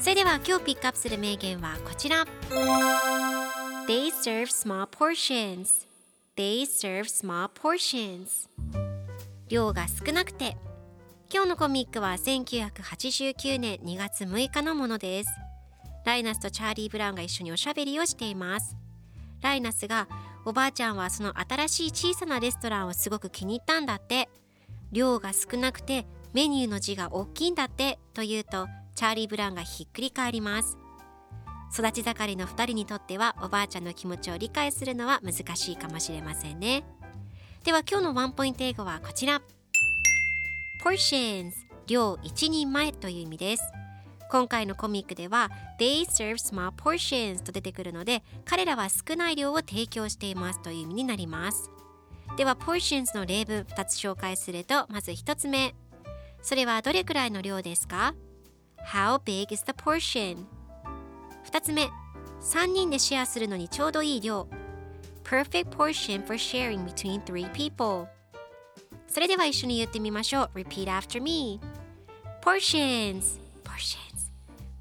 それでは今日ピックアップする名言はこちら。They serve small portions. They serve small portions. 量が少なくて。今日のコミックは1989年2月6日のものです。ライナスとチャーリー・ブラウンが一緒におしゃべりをしています。ライナスがおばあちゃんはその新しい小さなレストランをすごく気に入ったんだって。量が少なくてメニューの字が大きいんだってと言うとチャーリー・ブラウンがひっくり返ります。育ち盛りの2人にとってはおばあちゃんの気持ちを理解するのは難しいかもしれませんね。では今日のワンポイント英語はこちら。portions 量1人前という意味です。今回のコミックでは They serve small portions と出てくるので彼らは少ない量を提供していますという意味になります。では portions の例文2つ紹介するとまず1つ目。それはどれくらいの量ですか？How big is the portion? 2つ目3人でシェアするのにちょうどいい量 Perfect portion for sharing between three people それでは一緒に言ってみましょう Repeat after me Portions Portions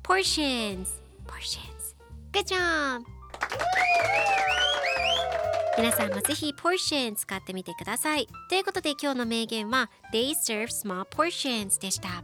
Portions Portions Good job! 皆さんもぜひ portion 使ってみてくださいということで今日の名言は They serve small portions でした